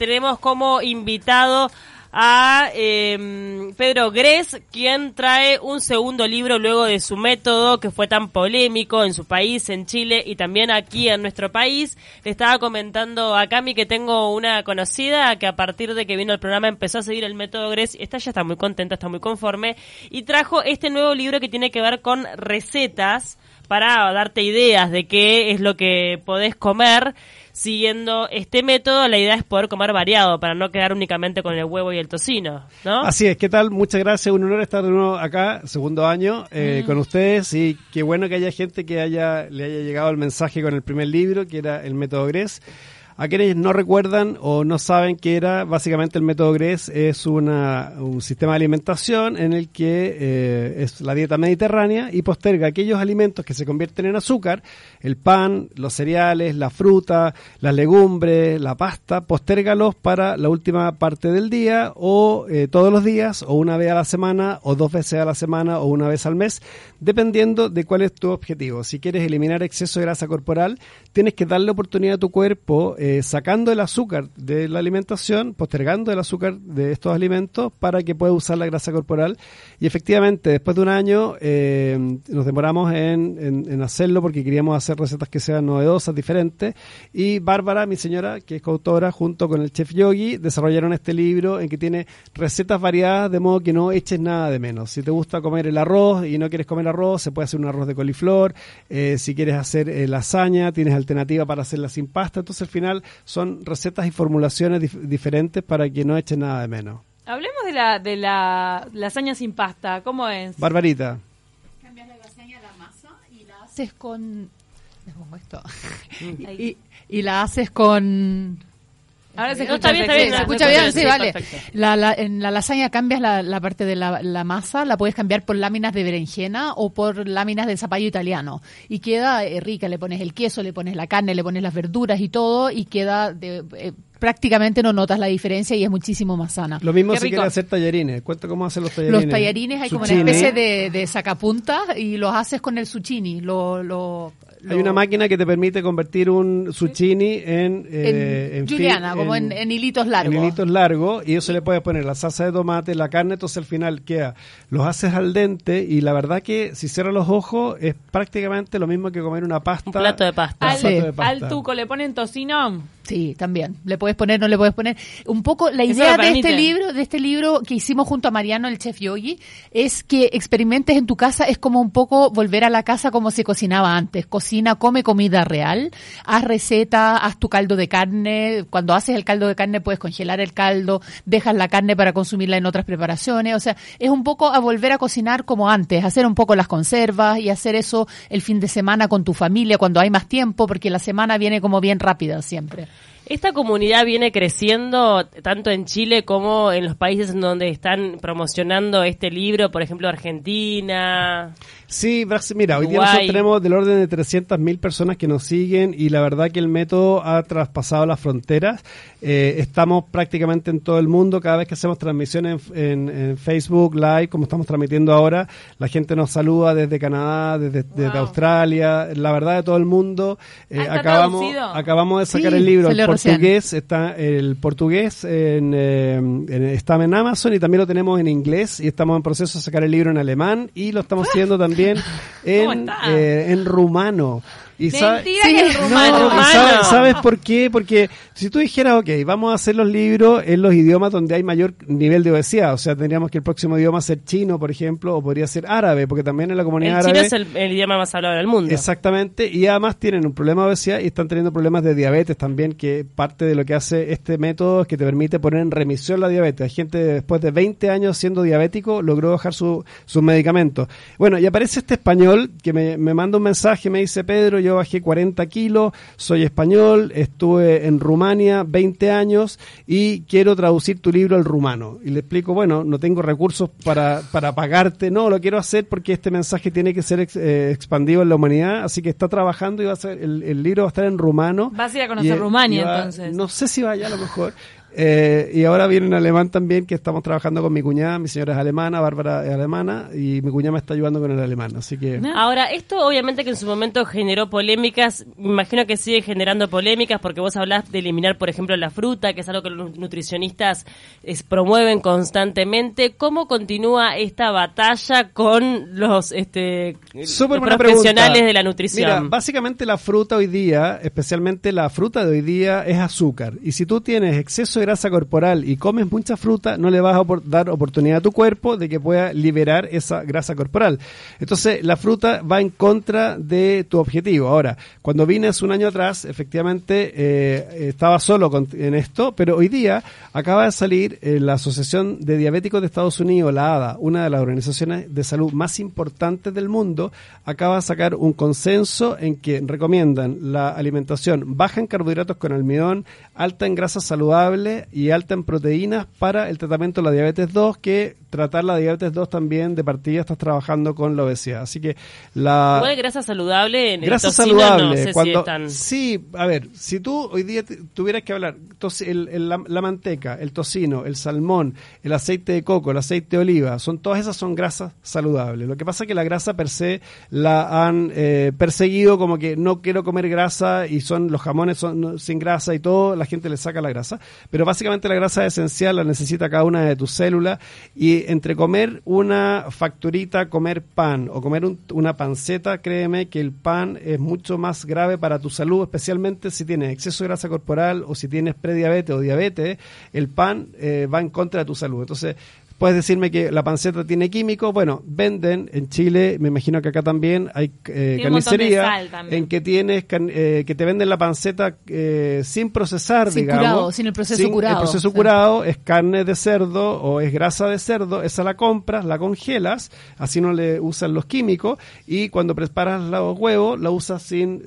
tenemos como invitado a eh, Pedro Gres, quien trae un segundo libro luego de su método que fue tan polémico en su país, en Chile y también aquí en nuestro país. Le estaba comentando a Cami que tengo una conocida que a partir de que vino el programa empezó a seguir el método Gres. Esta ya está muy contenta, está muy conforme y trajo este nuevo libro que tiene que ver con recetas para darte ideas de qué es lo que podés comer siguiendo este método, la idea es poder comer variado para no quedar únicamente con el huevo y el tocino, ¿no? Así es, ¿qué tal? Muchas gracias, un honor estar de nuevo acá, segundo año, eh, mm. con ustedes y qué bueno que haya gente que haya le haya llegado el mensaje con el primer libro, que era el método GRES. A quienes no recuerdan o no saben qué era, básicamente el método GRES es una, un sistema de alimentación en el que eh, es la dieta mediterránea y posterga aquellos alimentos que se convierten en azúcar, el pan, los cereales, la fruta, las legumbres, la pasta, postérgalos para la última parte del día o eh, todos los días o una vez a la semana o dos veces a la semana o una vez al mes, dependiendo de cuál es tu objetivo. Si quieres eliminar exceso de grasa corporal, tienes que darle oportunidad a tu cuerpo. Eh, sacando el azúcar de la alimentación, postergando el azúcar de estos alimentos para que pueda usar la grasa corporal. Y efectivamente, después de un año eh, nos demoramos en, hacerlo porque queríamos hacer recetas que sean novedosas, diferentes. Y Bárbara, mi señora, que es coautora, junto con el chef Yogi, desarrollaron este libro en que tiene recetas variadas de modo que no eches nada de menos. Si te gusta comer el arroz y no quieres comer arroz, se puede hacer un arroz de coliflor. Eh, si quieres hacer lasaña, tienes alternativa para hacerla sin pasta. Entonces, al final, son recetas y formulaciones diferentes para que no eche nada de menos. Hablemos de la, de la lasaña sin pasta. ¿Cómo es? Barbarita. Cambias la lasaña a la masa y la haces con... esto. y, y la haces con Ahora se escucha bien, Se escucha bien, sí, vale. La, en la lasaña cambias la, parte de la, masa, la puedes cambiar por láminas de berenjena o por láminas de zapallo italiano. Y queda eh, rica, le pones el queso, le pones la carne, le pones las verduras y todo, y queda de, eh, prácticamente no notas la diferencia y es muchísimo más sana. Lo mismo si quieres hacer tallarines. Cuenta cómo hacen los tallarines. Los tallarines hay como una especie de, de sacapunta y los haces con el zucchini. Lo, lo hay una máquina que te permite convertir un zucchini en... Eh, en, Juliana, como en, hilitos largos. En hilitos largos, y eso le puedes poner la salsa de tomate, la carne, entonces al final queda, los haces al dente, y la verdad que si cierras los ojos es prácticamente lo mismo que comer una pasta. Un plato de pasta. Al, al tuco le ponen tocino. Sí, también. Le puedes poner, no le puedes poner. Un poco la idea de este libro, de este libro que hicimos junto a Mariano, el chef Yogi, es que experimentes en tu casa, es como un poco volver a la casa como se cocinaba antes. Cocina, come comida real, haz receta, haz tu caldo de carne. Cuando haces el caldo de carne puedes congelar el caldo, dejas la carne para consumirla en otras preparaciones. O sea, es un poco a volver a cocinar como antes, hacer un poco las conservas y hacer eso el fin de semana con tu familia cuando hay más tiempo, porque la semana viene como bien rápida siempre. Esta comunidad viene creciendo tanto en Chile como en los países en donde están promocionando este libro, por ejemplo Argentina. Sí, mira, hoy día nosotros tenemos del orden de 300.000 personas que nos siguen y la verdad que el método ha traspasado las fronteras. Eh, estamos prácticamente en todo el mundo. Cada vez que hacemos transmisiones en, Facebook Live, como estamos transmitiendo ahora, la gente nos saluda desde Canadá, desde, Australia, la verdad de todo el mundo. Eh, acabamos, acabamos de sacar el libro portugués. Está el portugués en, eh, está en Amazon y también lo tenemos en inglés y estamos en proceso de sacar el libro en alemán y lo estamos haciendo también en, eh, en rumano. Y ¿Sabes por qué? Porque si tú dijeras, ok, vamos a hacer los libros en los idiomas donde hay mayor nivel de obesidad, o sea, tendríamos que el próximo idioma ser chino, por ejemplo, o podría ser árabe, porque también en la comunidad el árabe... Chino es el, idioma más hablado del mundo. Exactamente, y además tienen un problema de obesidad y están teniendo problemas de diabetes también, que parte de lo que hace este método es que te permite poner en remisión la diabetes. Hay gente después de 20 años siendo diabético logró bajar sus medicamentos. Bueno, y aparece este español que me, me manda un mensaje, me dice, Pedro, yo bajé 40 kilos, soy español, estuve en Rumania 20 años y quiero traducir tu libro al rumano. Y le explico, bueno, no tengo recursos para, para pagarte, no, lo quiero hacer porque este mensaje tiene que ser eh, expandido en la humanidad, así que está trabajando y va a ser, el, libro va a estar en rumano. Vas a ir a conocer Rumania entonces. No sé si vaya a lo mejor. Eh, y ahora viene en alemán también, que estamos trabajando con mi cuñada, mi señora es alemana, Bárbara es alemana, y mi cuñada me está ayudando con el alemán, así que... Ahora, esto obviamente que en su momento generó polémicas, me imagino que sigue generando polémicas porque vos hablás de eliminar, por ejemplo, la fruta, que es algo que los nutricionistas promueven constantemente. ¿Cómo continúa esta batalla con los, este, profesionales de la nutrición? Mira, básicamente la fruta hoy día, especialmente la fruta de hoy día, es azúcar. Y si tú tienes exceso grasa corporal y comes mucha fruta, no le vas a dar oportunidad a tu cuerpo de que pueda liberar esa grasa corporal. Entonces, la fruta va en contra de tu objetivo. Ahora, cuando vine un año atrás, efectivamente eh, estaba solo en esto, pero hoy día acaba de salir eh, la Asociación de Diabéticos de Estados Unidos, la ADA, una de las organizaciones de salud más importantes del mundo, acaba de sacar un consenso en que recomiendan la alimentación baja en carbohidratos con almidón, alta en grasas saludables y alta en proteínas para el tratamiento de la diabetes 2, que tratar la diabetes 2 también de partida estás trabajando con la obesidad. Así que la... Igual grasa saludable en grasa saludable, cuando, Sí, a ver, si tú hoy día tuvieras que hablar, la, manteca, el tocino, el salmón, el aceite de coco, el aceite de oliva, son todas esas son grasas saludables. Lo que pasa es que la grasa per se la han eh, perseguido como que no quiero comer grasa y son los jamones son sin grasa y todo, la gente le saca la grasa. Pero básicamente la grasa es esencial, la necesita cada una de tus células y entre comer una facturita, comer pan o comer una panceta, créeme que el pan es mucho más grave para tu salud, especialmente si tienes exceso de grasa corporal o si tienes prediabetes o diabetes, el pan eh, va en contra de tu salud. Entonces, Puedes decirme que la panceta tiene químicos. Bueno, venden en Chile, me imagino que acá también hay eh, carnicería en que tienes eh, que te venden la panceta eh, sin procesar, sin digamos. Curado, sin el proceso curado. El proceso curado es carne de cerdo o es grasa de cerdo. Esa la compras, la congelas, así no le usan los químicos y cuando preparas los huevos la usas sin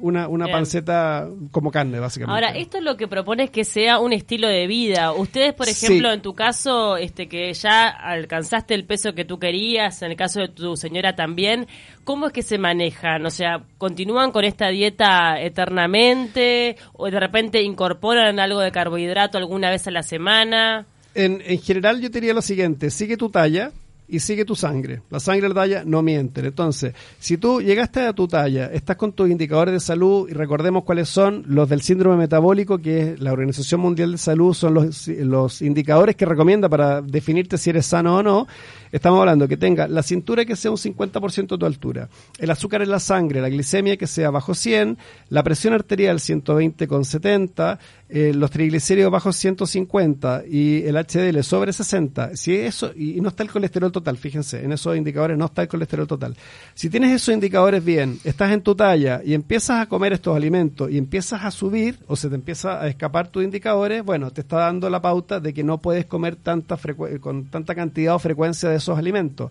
una, una panceta como carne, básicamente. Ahora, esto es lo que propone es que sea un estilo de vida. Ustedes, por ejemplo, en tu caso, este que ya alcanzaste el peso que tú querías, en el caso de tu señora también, ¿cómo es que se manejan? O sea, ¿continúan con esta dieta eternamente o de repente incorporan algo de carbohidrato alguna vez a la semana? En, en general yo diría lo siguiente, sigue tu talla, y sigue tu sangre. La sangre de la talla no mienten. Entonces, si tú llegaste a tu talla, estás con tus indicadores de salud y recordemos cuáles son los del síndrome metabólico, que es la Organización Mundial de Salud, son los, los indicadores que recomienda para definirte si eres sano o no. Estamos hablando que tenga la cintura que sea un 50% de tu altura, el azúcar en la sangre, la glicemia que sea bajo 100, la presión arterial 120 con 70, eh, los triglicéridos bajo 150 y el HDL sobre 60. Si eso y no está el colesterol total, fíjense, en esos indicadores no está el colesterol total. Si tienes esos indicadores bien, estás en tu talla y empiezas a comer estos alimentos y empiezas a subir o se te empieza a escapar tus indicadores, bueno, te está dando la pauta de que no puedes comer tanta con tanta cantidad o frecuencia de esos alimentos.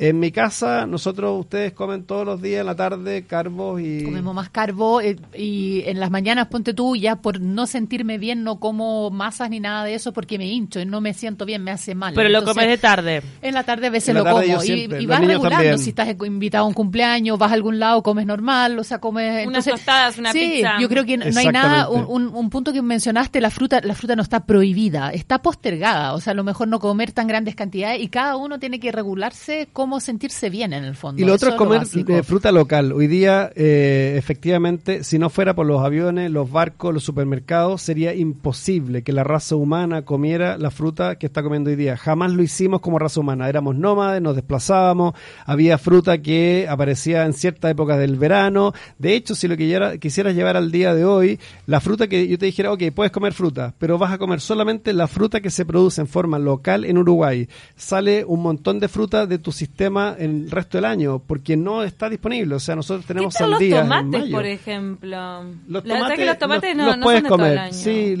En mi casa, nosotros, ustedes comen todos los días en la tarde carbos y... Comemos más carbo eh, y en las mañanas, ponte tú, ya por no sentirme bien, no como masas ni nada de eso porque me hincho y no me siento bien, me hace mal. Pero lo comes de tarde. En la tarde a veces lo como. y, vas regulando, si estás invitado a un cumpleaños, vas a algún lado, comes normal, o sea, comes... Unas tostadas, una sí, yo creo que no hay nada, un, un, punto que mencionaste, la fruta, la fruta no está prohibida, está postergada, o sea, a lo mejor no comer tan grandes cantidades y cada uno tiene que regularse como sentirse bien en el fondo. Y lo otro es comer eh, fruta local. Hoy día, eh, efectivamente, si no fuera por los aviones, los barcos, los supermercados, sería imposible que la raza humana comiera la fruta que está comiendo hoy día. Jamás lo hicimos como raza humana. Éramos nómades, nos desplazábamos, había fruta que aparecía en cierta época del verano. De hecho, si lo que quisieras llevar al día de hoy, la fruta que yo te dijera, ok, puedes comer fruta, pero vas a comer solamente la fruta que se produce en forma local en Uruguay. Sale un montón de fruta de tu sistema tema el resto del año, porque no está disponible. O sea, nosotros tenemos ¿Qué los tomates, por ejemplo? Los tomates, los tomates no, no puedes son de comer. Todo el año. Sí,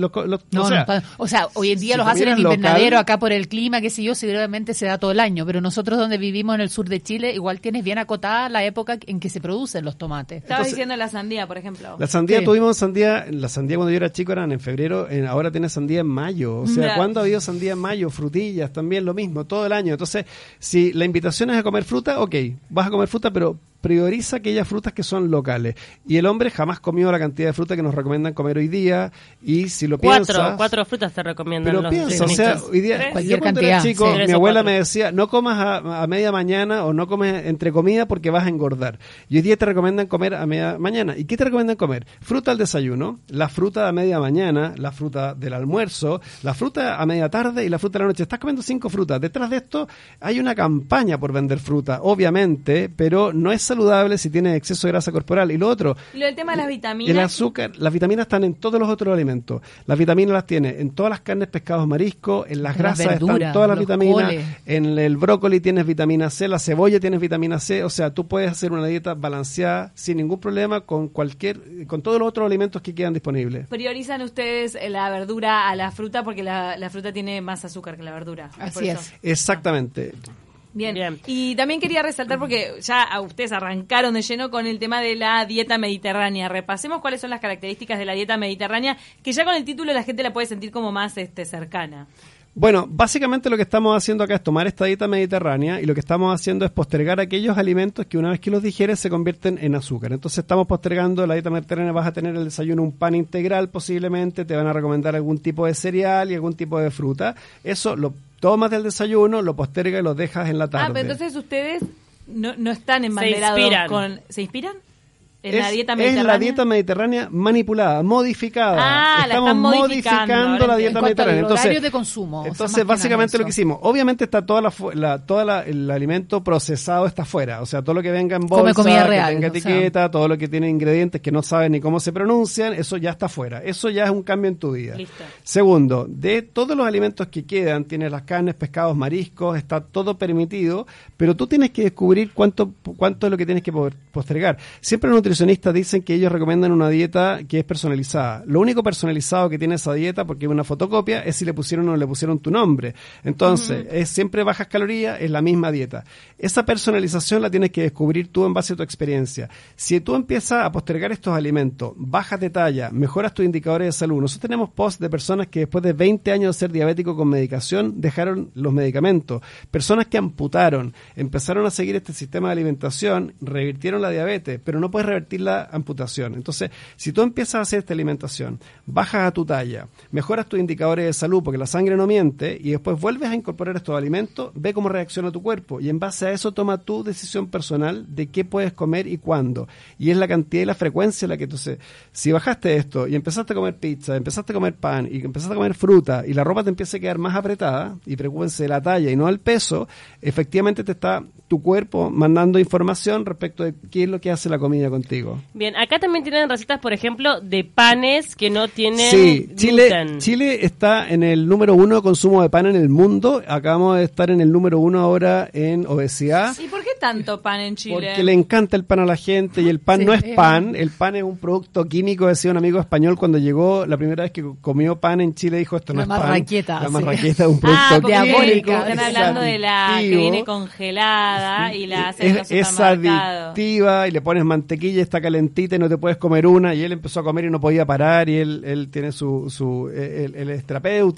o, sea, o, sea, hoy en día los hacen en invernadero, acá por el clima, qué sé yo, seguramente se da todo el año. Pero nosotros donde vivimos en el sur de Chile, igual tienes bien acotada la época en que se producen los tomates. Estaba diciendo la sandía, por ejemplo. La sandía, tuvimos sandía, la sandía cuando yo era chico eran en febrero, ahora tiene sandía en mayo. O sea, ¿cuándo ha habido sandía en mayo? Frutillas, también lo mismo, todo el año. Entonces, si la invitación es a comer fruta, ok, vas a comer fruta, pero prioriza aquellas frutas que son locales. Y el hombre jamás comió la cantidad de fruta que nos recomiendan comer hoy día. Y si lo cuatro, piensas... Cuatro frutas te recomiendan Pero piensa, o sea, hoy día, yo cuando era chico, mi abuela me decía, no comas a, media mañana o no comes entre comida porque vas a engordar. Y hoy día te recomiendan comer a media mañana. ¿Y qué te recomiendan comer? Fruta al desayuno, la fruta a media mañana, la fruta del almuerzo, la fruta a media tarde y la fruta de la noche. Estás comiendo cinco frutas. Detrás de esto hay una campaña por vender fruta, obviamente, pero no es saludable si tienes exceso de grasa corporal. Y lo otro... Y lo del tema de las vitaminas. El azúcar, las vitaminas están en todos los otros alimentos. Las vitaminas las tiene en todas las carnes, pescados, mariscos, en las grasas están todas las vitaminas, en el brócoli tienes vitamina C, la cebolla tienes vitamina C, o sea, tú puedes hacer una dieta balanceada sin ningún problema con cualquier, con todos los otros alimentos que quedan disponibles. Priorizan ustedes la verdura a la fruta porque la, fruta tiene más azúcar que la verdura. Así es. Exactamente. Bien. Y también quería resaltar, porque ya ustedes arrancaron de lleno con el tema de la dieta mediterránea. Repasemos cuáles son las características de la dieta mediterránea, que ya con el título la gente la puede sentir como más este, cercana. Bueno, básicamente lo que estamos haciendo acá es tomar esta dieta mediterránea y lo que estamos haciendo es postergar aquellos alimentos que una vez que los digieres se convierten en azúcar. Entonces estamos postergando la dieta mediterránea, vas a tener el desayuno un pan integral posiblemente, te van a recomendar algún tipo de cereal y algún tipo de fruta. Eso lo tomas del desayuno, lo postergas y lo dejas en la tarde. Ah, pero entonces ustedes no, no están embanderados con... ¿Se inspiran? Es, la dieta mediterránea. Es la dieta mediterránea manipulada, modificada. Ah, Estamos modificando, la dieta mediterránea. Entonces, de consumo. Entonces, básicamente lo que hicimos, obviamente está toda la, toda el alimento procesado está fuera, o sea, todo lo que venga en bolsa, que real, tenga etiqueta, todo lo que tiene ingredientes que no saben ni cómo se pronuncian, eso ya está fuera. Eso ya es un cambio en tu vida. Segundo, de todos los alimentos que quedan, tienes las carnes, pescados, mariscos, está todo permitido, pero tú tienes que descubrir cuánto cuánto es lo que tienes que postergar. Siempre nutrición nutricionistas dicen que ellos recomiendan una dieta que es personalizada. Lo único personalizado que tiene esa dieta, porque es una fotocopia, es si le pusieron o no le pusieron tu nombre. Entonces, es siempre bajas calorías, es la misma dieta. Esa personalización la tienes que descubrir tú en base a tu experiencia. Si tú empiezas a postergar estos alimentos, bajas de talla, mejoras tus indicadores de salud. Nosotros tenemos post de personas que después de 20 años de ser diabético con medicación dejaron los medicamentos. Personas que amputaron, empezaron a seguir este sistema de alimentación, revirtieron la diabetes, pero no puedes revertir la amputación. Entonces, si tú empiezas a hacer esta alimentación, bajas a tu talla, mejoras tus indicadores de salud porque la sangre no miente y después vuelves a incorporar estos alimentos, ve cómo reacciona tu cuerpo y en base a eso toma tu decisión personal de qué puedes comer y cuándo. Y es la cantidad y la frecuencia la que entonces, si bajaste esto y empezaste a comer pizza, empezaste a comer pan y empezaste a comer fruta y la ropa te empieza a quedar más apretada y preocúpense de la talla y no del peso, efectivamente te está tu cuerpo mandando información respecto de qué es lo que hace la comida contigo. Bien, acá también tienen recetas, por ejemplo, de panes que no tienen sí, Chile, Chile está en el número uno de consumo de pan en el mundo. Acabamos de estar en el número uno ahora en obesidad. ¿Y por qué tanto pan en Chile? Porque le encanta el pan a la gente y el pan no es pan. El pan es un producto químico, decía un amigo español cuando llegó la primera vez que comió pan en Chile, dijo esto no es pan. La marraqueta es un producto ah, diabólico. Están hablando de la que viene congelada y la hacen es, es adictiva y le pones mantequilla, está calentita y no te puedes comer una. Y él empezó a comer y no podía parar y él, él tiene su, su el, el,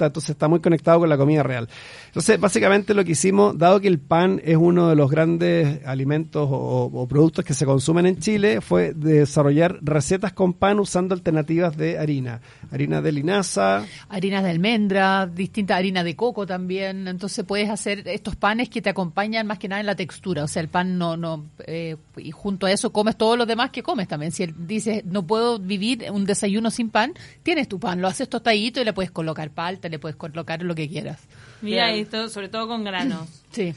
entonces está muy conectado con la comida real. Entonces, básicamente lo que hicimos, dado que el pan es uno de los grandes alimentos o, productos que se consumen en Chile, fue desarrollar recetas con pan usando alternativas de harina. Harina de linaza. Harinas de almendra, distinta harina de coco también. Entonces puedes hacer estos panes que te acompañan más que nada en la textura. O sea, el pan no, no, eh, y junto a eso comes todo lo demás que comes también. Si dices, no puedo vivir un desayuno sin pan, tienes tu pan, lo haces tostadito y le puedes colocar palta, le puedes colocar lo que quieras. Mira esto, sobre todo con granos. sí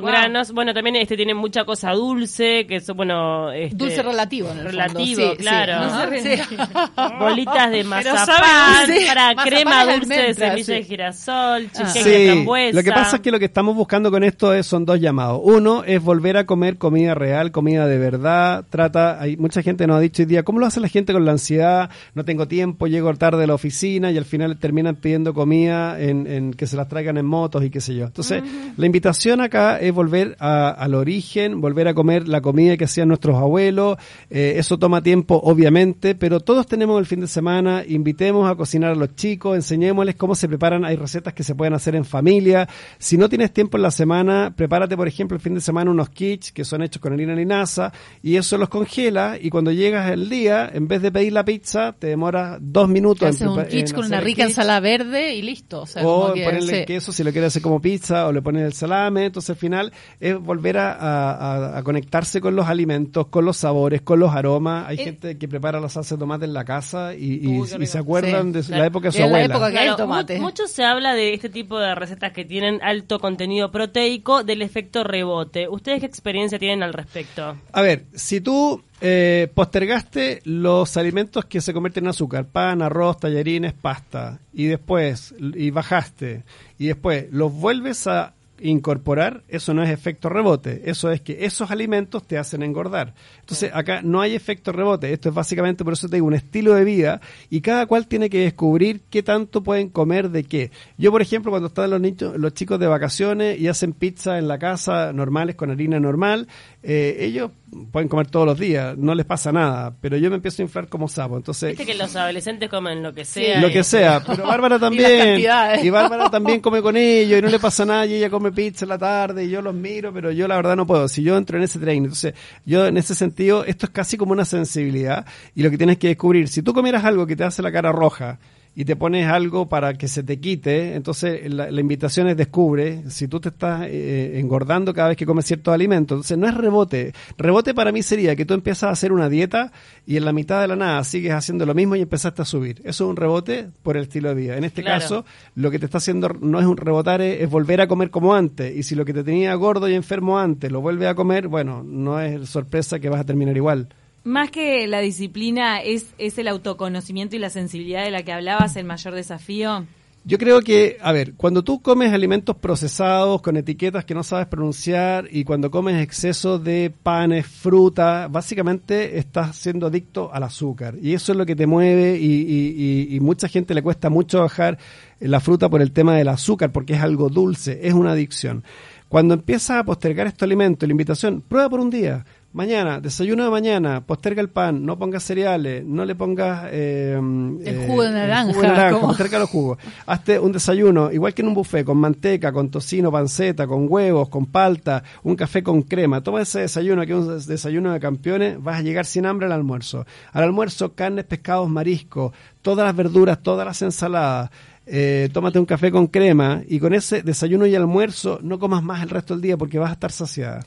con granos. Bueno, también este tiene mucha cosa dulce, que es, bueno... Este, dulce relativo, en el Relativo, claro. Bolitas de mazapán, para crema dulce de semilla de girasol, cheesecake de frambuesa. Lo que pasa es que lo que estamos buscando con esto es, son dos llamados. Uno es volver a comer comida real, comida de verdad. Trata, hay mucha gente nos ha dicho hoy día, ¿cómo lo hace la gente con la ansiedad? No tengo tiempo, llego tarde a la oficina y al final terminan pidiendo comida en, que se las traigan en motos y qué sé yo. Entonces, la invitación acá es volver al origen, volver a comer la comida que hacían nuestros abuelos. Eh, eso toma tiempo, obviamente, pero todos tenemos el fin de semana. Invitemos a cocinar a los chicos, enseñémosles cómo se preparan. Hay recetas que se pueden hacer en familia. Si no tienes tiempo en la semana, prepárate, por ejemplo, el fin de semana unos kits que son hechos con harina linaza y eso los congela y cuando llegas el día, en vez de pedir la pizza, te demora dos minutos. Hace un kit con una rica ensalada verde y listo. O, ponerle queso si lo quieres hacer como pizza o le pones el salame. Entonces final es volver a, conectarse con los alimentos, con los sabores, con los aromas. Hay eh, gente que prepara la salsa de tomate en la casa y, se acuerdan de la época de su abuela. mucho se habla de este tipo de recetas que tienen alto contenido proteico del efecto rebote. ¿Ustedes qué experiencia tienen al respecto? A ver, si tú eh, postergaste los alimentos que se convierten en azúcar, pan, arroz, tallarines, pasta, y después, y bajaste, y después los vuelves a incorporar, eso no es efecto rebote, eso es que esos alimentos te hacen engordar. Entonces, acá no hay efecto rebote, esto es básicamente, por eso te digo, un estilo de vida y cada cual tiene que descubrir qué tanto pueden comer de qué. Yo, por ejemplo, cuando están los niños, los chicos de vacaciones y hacen pizza en la casa normales con harina normal, eh, ellos pueden comer todos los días, no les pasa nada, pero yo me empiezo a inflar como sapo, entonces... Viste que los adolescentes comen lo que sea. lo que sea, pero Bárbara también, y, Bárbara también come con ellos y no le pasa nada y ella come pizza en la tarde y yo los miro, pero yo la verdad no puedo, si yo entro en ese tren, entonces yo en ese sentido, esto es casi como una sensibilidad y lo que tienes que descubrir, si tú comieras algo que te hace la cara roja, y te pones algo para que se te quite, entonces la, invitación es descubre si tú te estás eh, engordando cada vez que comes ciertos alimentos. Entonces no es rebote. Rebote para mí sería que tú empiezas a hacer una dieta y en la mitad de la nada sigues haciendo lo mismo y empezaste a subir. Eso es un rebote por el estilo de vida. En este caso, lo que te está haciendo no es un rebotar, es, volver a comer como antes. Y si lo que te tenía gordo y enfermo antes lo vuelve a comer, bueno, no es sorpresa que vas a terminar igual más que la disciplina, ¿es, ¿es el autoconocimiento y la sensibilidad de la que hablabas el mayor desafío? Yo creo que, a ver, cuando tú comes alimentos procesados con etiquetas que no sabes pronunciar y cuando comes exceso de panes, fruta, básicamente estás siendo adicto al azúcar. Y eso es lo que te mueve y, y, y, mucha gente le cuesta mucho bajar la fruta por el tema del azúcar porque es algo dulce, es una adicción. Cuando empiezas a postergar estos alimentos, la invitación, prueba por un día Mañana, desayuno de mañana, posterga el pan, no pongas cereales, no le pongas eh, el jugo de naranja, el posterga los jugos. Hazte un desayuno, igual que en un buffet, con manteca, con tocino, panceta, con huevos, con palta, un café con crema. Toma ese desayuno, que es un desayuno de campeones, vas a llegar sin hambre al almuerzo. Al almuerzo, carnes, pescados, mariscos, todas las verduras, todas las ensaladas. Eh, tómate un café con crema y con ese desayuno y almuerzo no comas más el resto del día porque vas a estar saciada.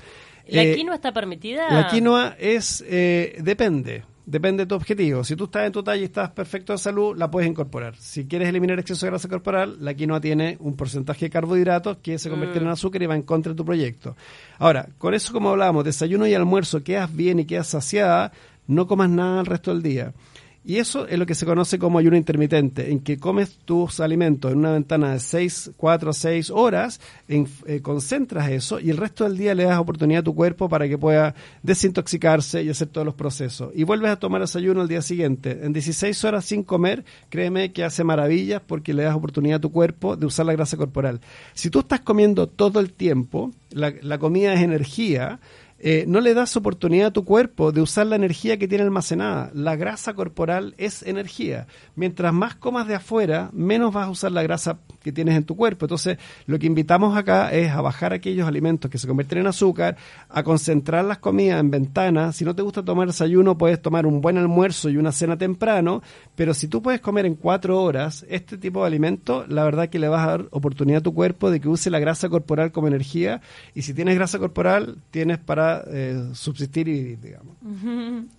¿La eh, quinoa está permitida? La quinoa es, eh, depende, depende de tu objetivo. Si tú estás en tu talla y estás perfecto de salud, la puedes incorporar. Si quieres eliminar exceso de grasa corporal, la quinoa tiene un porcentaje de carbohidratos que se convierte en mm. azúcar y va en contra de tu proyecto. Ahora, con eso como hablábamos, desayuno y almuerzo, quedas bien y quedas saciada, no comas nada el resto del día. Y eso es lo que se conoce como ayuno intermitente, en que comes tus alimentos en una ventana de 6, 4, 6 horas, en, eh, concentras eso y el resto del día le das oportunidad a tu cuerpo para que pueda desintoxicarse y hacer todos los procesos. Y vuelves a tomar desayuno al día siguiente. En 16 horas sin comer, créeme que hace maravillas porque le das oportunidad a tu cuerpo de usar la grasa corporal. Si tú estás comiendo todo el tiempo, la, la comida es energía, eh, no le das oportunidad a tu cuerpo de usar la energía que tiene almacenada. La grasa corporal es energía. Mientras más comas de afuera, menos vas a usar la grasa que tienes en tu cuerpo. Entonces, lo que invitamos acá es a bajar aquellos alimentos que se convierten en azúcar, a concentrar las comidas en ventanas. Si no te gusta tomar desayuno, puedes tomar un buen almuerzo y una cena temprano, pero si tú puedes comer en cuatro horas este tipo de alimento, la verdad que le vas a dar oportunidad a tu cuerpo de que use la grasa corporal como energía. Y si tienes grasa corporal, tienes para eh, subsistir y vivir, digamos.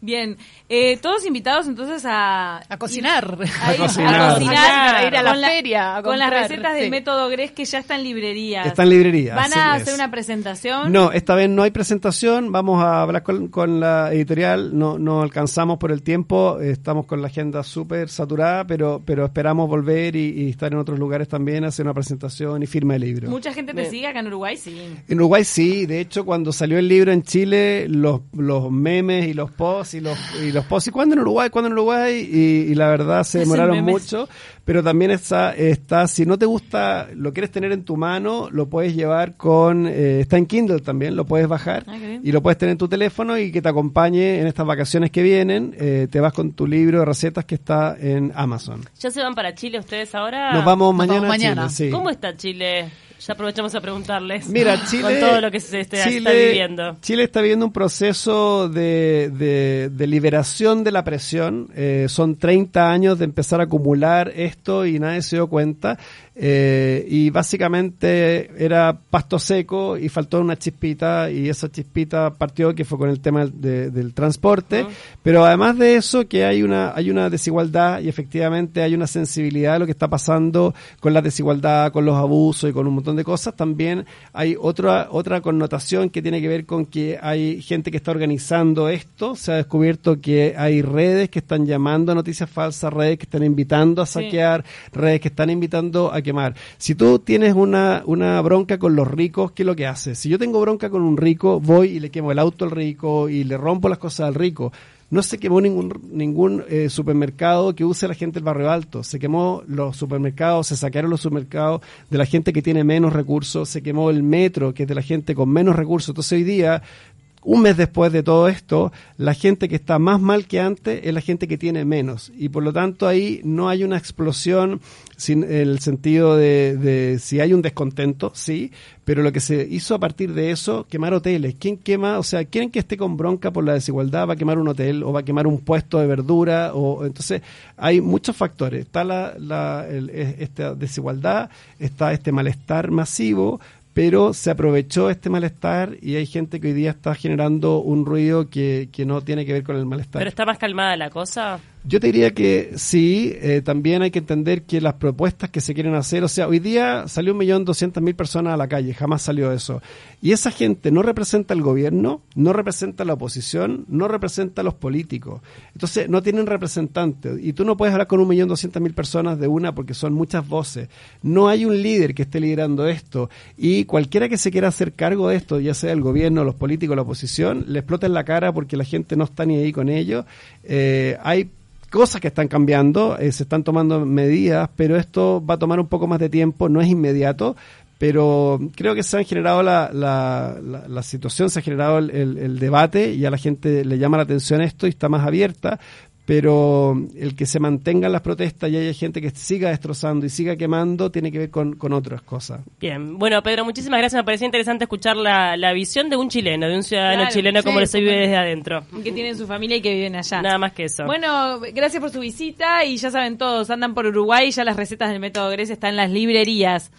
Bien, eh, todos invitados entonces a... A cocinar. A, cocinar. a ir a la feria. con las recetas del método Gres que ya están en librerías. Están en librerías. ¿Van a hacer una presentación? No, esta vez no hay presentación. Vamos a hablar con, la editorial. No, no alcanzamos por el tiempo. Estamos con la agenda súper saturada, pero, pero esperamos volver y, estar en otros lugares también, hacer una presentación y firma el libro. Mucha gente te sigue acá en Uruguay, sí. En Uruguay sí. De hecho, cuando salió el libro en Chile los, los memes y los posts y los, y los posts. ¿Y cuándo en Uruguay? ¿Cuándo en Uruguay? Y, la verdad se demoraron mucho. pero también está, está, si no te gusta, lo quieres tener en tu mano, lo puedes llevar con, eh, está en Kindle también, lo puedes bajar ah, y lo puedes tener en tu teléfono y que te acompañe en estas vacaciones que vienen, eh, te vas con tu libro de recetas que está en Amazon. ¿Ya se van para Chile ustedes ahora? Nos vamos mañana. mañana. ¿Cómo está Chile? Ya aprovechamos a preguntarles. Mira, Chile. Con todo lo que se está, viviendo. Chile está viviendo un proceso de, de, liberación de la presión. Eh, son 30 años de empezar a acumular esto y nadie se dio cuenta. Eh, y básicamente era pasto seco y faltó una chispita y esa chispita partió que fue con el tema del transporte. Pero además de eso que hay una, hay una desigualdad y efectivamente hay una sensibilidad de lo que está pasando con la desigualdad, con los abusos y con un montón de cosas. También hay otra, otra connotación que tiene que ver con que hay gente que está organizando esto. Se ha descubierto que hay redes que están llamando a noticias falsas, redes que están invitando a saquear, redes que están invitando a quemar. Si tú tienes una, una bronca con los ricos, ¿qué es lo que haces? Si yo tengo bronca con un rico, voy y le quemo el auto al rico y le rompo las cosas al rico. No se quemó ningún, ningún eh, supermercado que use la gente del barrio alto. Se quemó los supermercados, se saquearon los supermercados de la gente que tiene menos recursos, se quemó el metro, que es de la gente con menos recursos. Entonces hoy día un mes después de todo esto, la gente que está más mal que antes es la gente que tiene menos. Y por lo tanto ahí no hay una explosión sin el sentido de, si hay un descontento, sí, pero lo que se hizo a partir de eso, quemar hoteles. ¿Quién quema? O sea, ¿quién que esté con bronca por la desigualdad va a quemar un hotel o va a quemar un puesto de verdura? o Entonces hay muchos factores. Está la, la esta desigualdad, está este malestar masivo, pero se aprovechó este malestar y hay gente que hoy día está generando un ruido que, que no tiene que ver con el malestar. ¿Pero está más calmada la cosa? Yo te diría que sí, eh, también hay que entender que las propuestas que se quieren hacer, o sea, hoy día salió un millón doscientas mil personas a la calle, jamás salió eso. Y esa gente no representa al gobierno, no representa a la oposición, no representa a los políticos. Entonces, no tienen representantes. Y tú no puedes hablar con un millón doscientas mil personas de una porque son muchas voces. No hay un líder que esté liderando esto. Y cualquiera que se quiera hacer cargo de esto, ya sea el gobierno, los políticos, la oposición, le explota en la cara porque la gente no está ni ahí con ellos. Eh, hay cosas que están cambiando, eh, se están tomando medidas, pero esto va a tomar un poco más de tiempo, no es inmediato, pero creo que se ha generado la, la, la, situación, se ha generado el, el, debate y a la gente le llama la atención esto y está más abierta, pero el que se mantengan las protestas y haya gente que siga destrozando y siga quemando tiene que ver con, otras cosas. Bien, bueno Pedro, muchísimas gracias, me parecía interesante escuchar la, la visión de un chileno, de un ciudadano chileno como lo se vive desde adentro. Que tiene su familia y que viven allá. Nada más que eso. Bueno, gracias por su visita y ya saben todos, andan por Uruguay, ya las recetas del método Grecia están en las librerías.